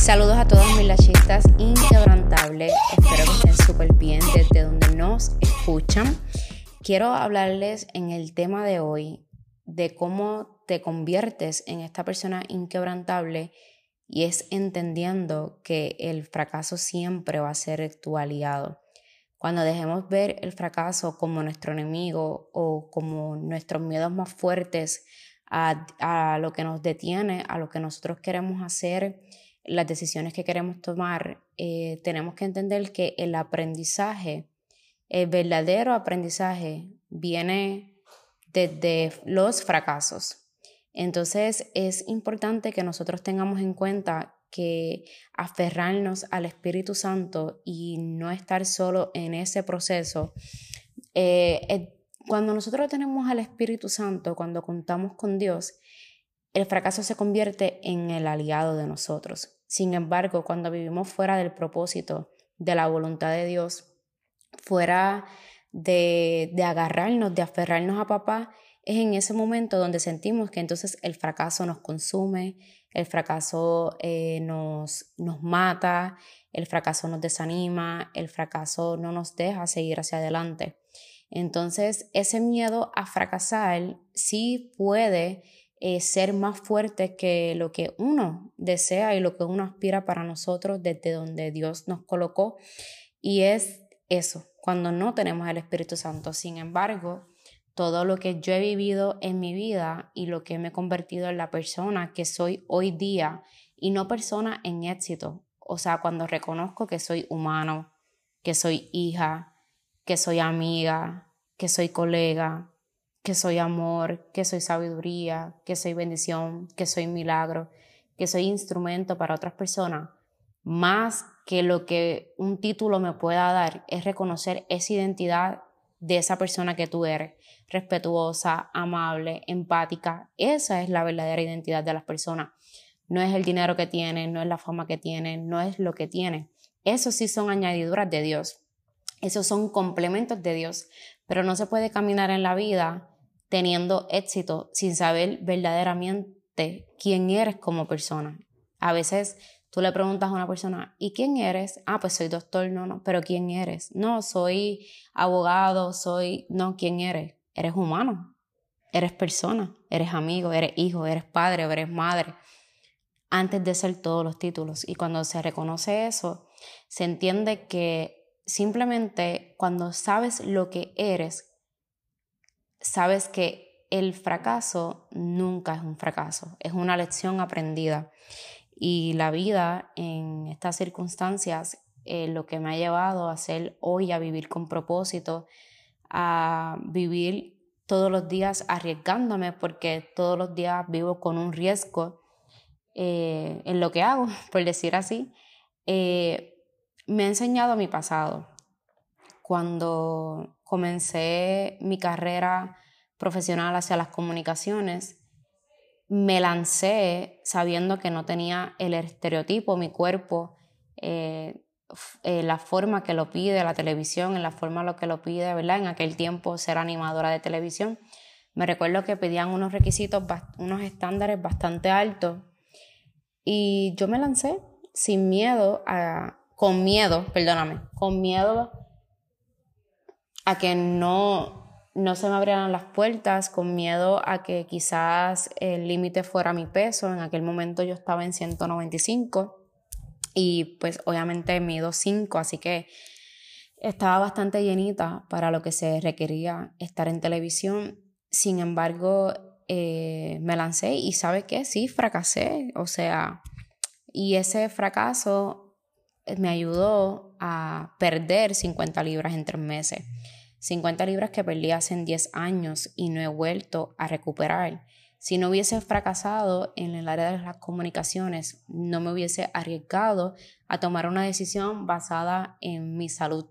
Saludos a todos mis lachistas inquebrantables. Espero que estén súper bien desde donde nos escuchan. Quiero hablarles en el tema de hoy de cómo te conviertes en esta persona inquebrantable y es entendiendo que el fracaso siempre va a ser tu aliado. Cuando dejemos ver el fracaso como nuestro enemigo o como nuestros miedos más fuertes a, lo que nos detiene, a lo que nosotros queremos hacer, las decisiones que queremos tomar, eh, tenemos que entender que el aprendizaje, el verdadero aprendizaje, viene desde los fracasos. Entonces es importante que nosotros tengamos en cuenta que aferrarnos al Espíritu Santo y no estar solo en ese proceso. Eh, eh, cuando nosotros tenemos al Espíritu Santo, cuando contamos con Dios, el fracaso se convierte en el aliado de nosotros. Sin embargo, cuando vivimos fuera del propósito, de la voluntad de Dios, fuera de, de agarrarnos, de aferrarnos a papá, es en ese momento donde sentimos que entonces el fracaso nos consume, el fracaso eh, nos, nos mata, el fracaso nos desanima, el fracaso no nos deja seguir hacia adelante. Entonces, ese miedo a fracasar sí puede eh, ser más fuerte que lo que uno desea y lo que uno aspira para nosotros desde donde Dios nos colocó. Y es eso, cuando no tenemos el Espíritu Santo. Sin embargo, todo lo que yo he vivido en mi vida y lo que me he convertido en la persona que soy hoy día y no persona en éxito. O sea, cuando reconozco que soy humano, que soy hija, que soy amiga, que soy colega, que soy amor, que soy sabiduría, que soy bendición, que soy milagro, que soy instrumento para otras personas, más que lo que un título me pueda dar es reconocer esa identidad de esa persona que tú eres, respetuosa, amable, empática. Esa es la verdadera identidad de las personas. No es el dinero que tienen, no es la fama que tienen, no es lo que tienen. Eso sí son añadiduras de Dios. Esos son complementos de Dios. Pero no se puede caminar en la vida teniendo éxito sin saber verdaderamente quién eres como persona. A veces Tú le preguntas a una persona, ¿y quién eres? Ah, pues soy doctor, no, no, pero ¿quién eres? No, soy abogado, soy, no, ¿quién eres? Eres humano, eres persona, eres amigo, eres hijo, eres padre, eres madre, antes de ser todos los títulos. Y cuando se reconoce eso, se entiende que simplemente cuando sabes lo que eres, sabes que el fracaso nunca es un fracaso, es una lección aprendida. Y la vida en estas circunstancias, eh, lo que me ha llevado a ser hoy, a vivir con propósito, a vivir todos los días arriesgándome, porque todos los días vivo con un riesgo eh, en lo que hago, por decir así, eh, me ha enseñado mi pasado. Cuando comencé mi carrera profesional hacia las comunicaciones, me lancé sabiendo que no tenía el estereotipo, mi cuerpo, eh, eh, la forma que lo pide la televisión, en la forma lo que lo pide, ¿verdad? En aquel tiempo ser animadora de televisión. Me recuerdo que pedían unos requisitos, unos estándares bastante altos y yo me lancé sin miedo, a, con miedo, perdóname, con miedo a que no, no se me abrieran las puertas con miedo a que quizás el límite fuera mi peso. En aquel momento yo estaba en 195 y pues obviamente mido 5, así que estaba bastante llenita para lo que se requería estar en televisión. Sin embargo, eh, me lancé y sabe qué, sí, fracasé. O sea, y ese fracaso me ayudó a perder 50 libras en tres meses. 50 libras que perdí hace 10 años y no he vuelto a recuperar. Si no hubiese fracasado en el área de las comunicaciones, no me hubiese arriesgado a tomar una decisión basada en mi salud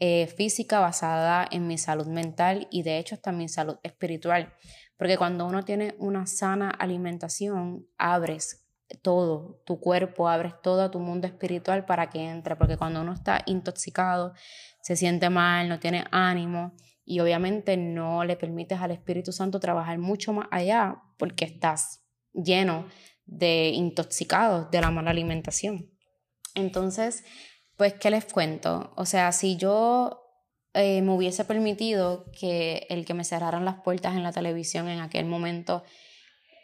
eh, física, basada en mi salud mental y de hecho hasta mi salud espiritual. Porque cuando uno tiene una sana alimentación, abres todo, tu cuerpo, abres todo tu mundo espiritual para que entre, porque cuando uno está intoxicado, se siente mal, no tiene ánimo y obviamente no le permites al Espíritu Santo trabajar mucho más allá porque estás lleno de intoxicados de la mala alimentación. Entonces, pues, ¿qué les cuento? O sea, si yo eh, me hubiese permitido que el que me cerraran las puertas en la televisión en aquel momento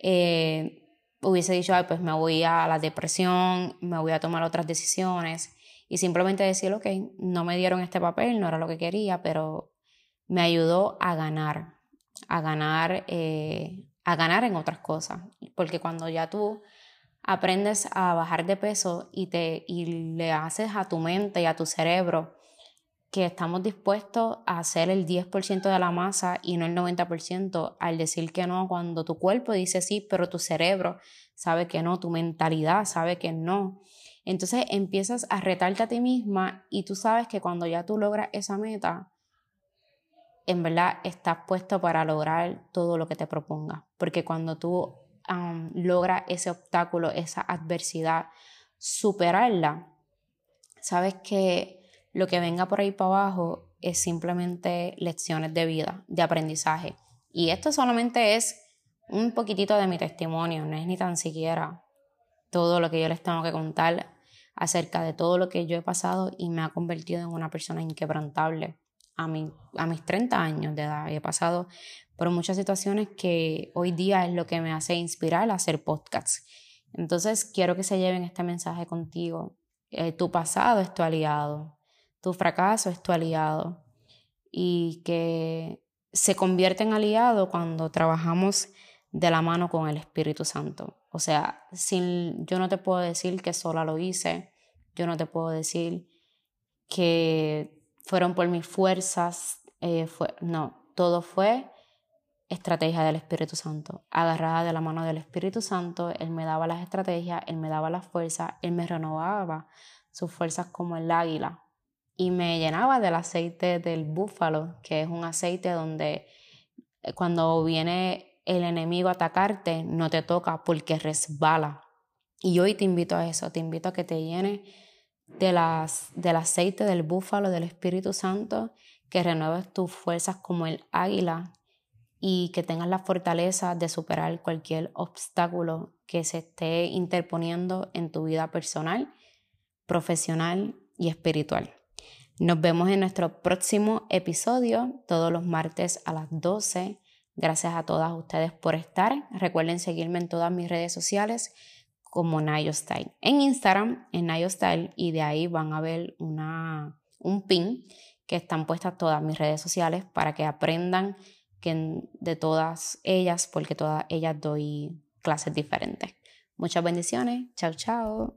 eh, hubiese dicho, Ay, pues me voy a la depresión, me voy a tomar otras decisiones y simplemente decir, ok, no me dieron este papel, no era lo que quería, pero me ayudó a ganar, a ganar, eh, a ganar en otras cosas. Porque cuando ya tú aprendes a bajar de peso y, te, y le haces a tu mente y a tu cerebro que estamos dispuestos a hacer el 10% de la masa y no el 90% al decir que no, cuando tu cuerpo dice sí, pero tu cerebro sabe que no, tu mentalidad sabe que no. Entonces empiezas a retarte a ti misma y tú sabes que cuando ya tú logras esa meta, en verdad estás puesto para lograr todo lo que te proponga. Porque cuando tú logras ese obstáculo, esa adversidad, superarla, sabes que lo que venga por ahí para abajo es simplemente lecciones de vida, de aprendizaje. Y esto solamente es un poquitito de mi testimonio, no es ni tan siquiera todo lo que yo les tengo que contar acerca de todo lo que yo he pasado y me ha convertido en una persona inquebrantable. A, mi, a mis 30 años de edad he pasado por muchas situaciones que hoy día es lo que me hace inspirar a hacer podcasts. Entonces quiero que se lleven este mensaje contigo. Eh, tu pasado es tu aliado, tu fracaso es tu aliado y que se convierte en aliado cuando trabajamos de la mano con el Espíritu Santo. O sea, sin, yo no te puedo decir que sola lo hice, yo no te puedo decir que fueron por mis fuerzas, eh, no, todo fue estrategia del Espíritu Santo. Agarrada de la mano del Espíritu Santo, Él me daba las estrategias, Él me daba las fuerzas, Él me renovaba sus fuerzas como el águila y me llenaba del aceite del búfalo, que es un aceite donde eh, cuando viene el enemigo a atacarte, no te toca porque resbala. Y hoy te invito a eso, te invito a que te llenes de las, del aceite del búfalo, del Espíritu Santo, que renueves tus fuerzas como el águila y que tengas la fortaleza de superar cualquier obstáculo que se esté interponiendo en tu vida personal, profesional y espiritual. Nos vemos en nuestro próximo episodio todos los martes a las 12. Gracias a todas ustedes por estar. Recuerden seguirme en todas mis redes sociales como Nayo Style. En Instagram, en Nayo Style, y de ahí van a ver una, un pin que están puestas todas mis redes sociales para que aprendan que de todas ellas, porque todas ellas doy clases diferentes. Muchas bendiciones. Chao, chao.